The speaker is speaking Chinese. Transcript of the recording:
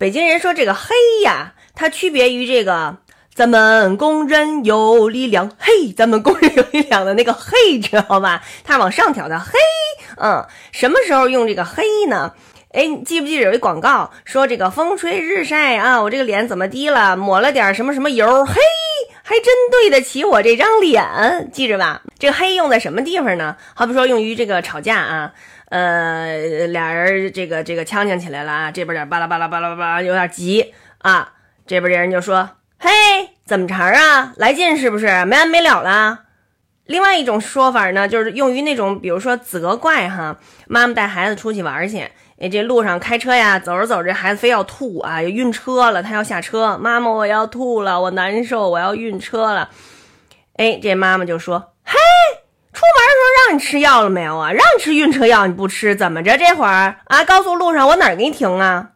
北京人说这个嘿呀，它区别于这个咱们工人有力量，嘿，咱们工人有力量的那个嘿，知道吧？它往上挑的嘿，嗯，什么时候用这个嘿呢？哎，记不记得有一广告说这个风吹日晒啊，我这个脸怎么低了？抹了点什么什么油，嘿，还真对得起我这张脸，记着吧。这个嘿用在什么地方呢？好比说用于这个吵架啊，呃，俩人这个这个呛呛起来了啊，这边点巴拉巴拉巴拉巴拉，有点急啊，这边这人就说，嘿，怎么茬啊？来劲是不是？没完没了了。另外一种说法呢，就是用于那种比如说责怪哈，妈妈带孩子出去玩去。哎，这路上开车呀，走着走着，孩子非要吐啊，晕车了，他要下车。妈妈，我要吐了，我难受，我要晕车了。哎，这妈妈就说：“嘿，出门的时候让你吃药了没有啊？让你吃晕车药你不吃，怎么着？这会儿啊，高速路上我哪给你停啊？”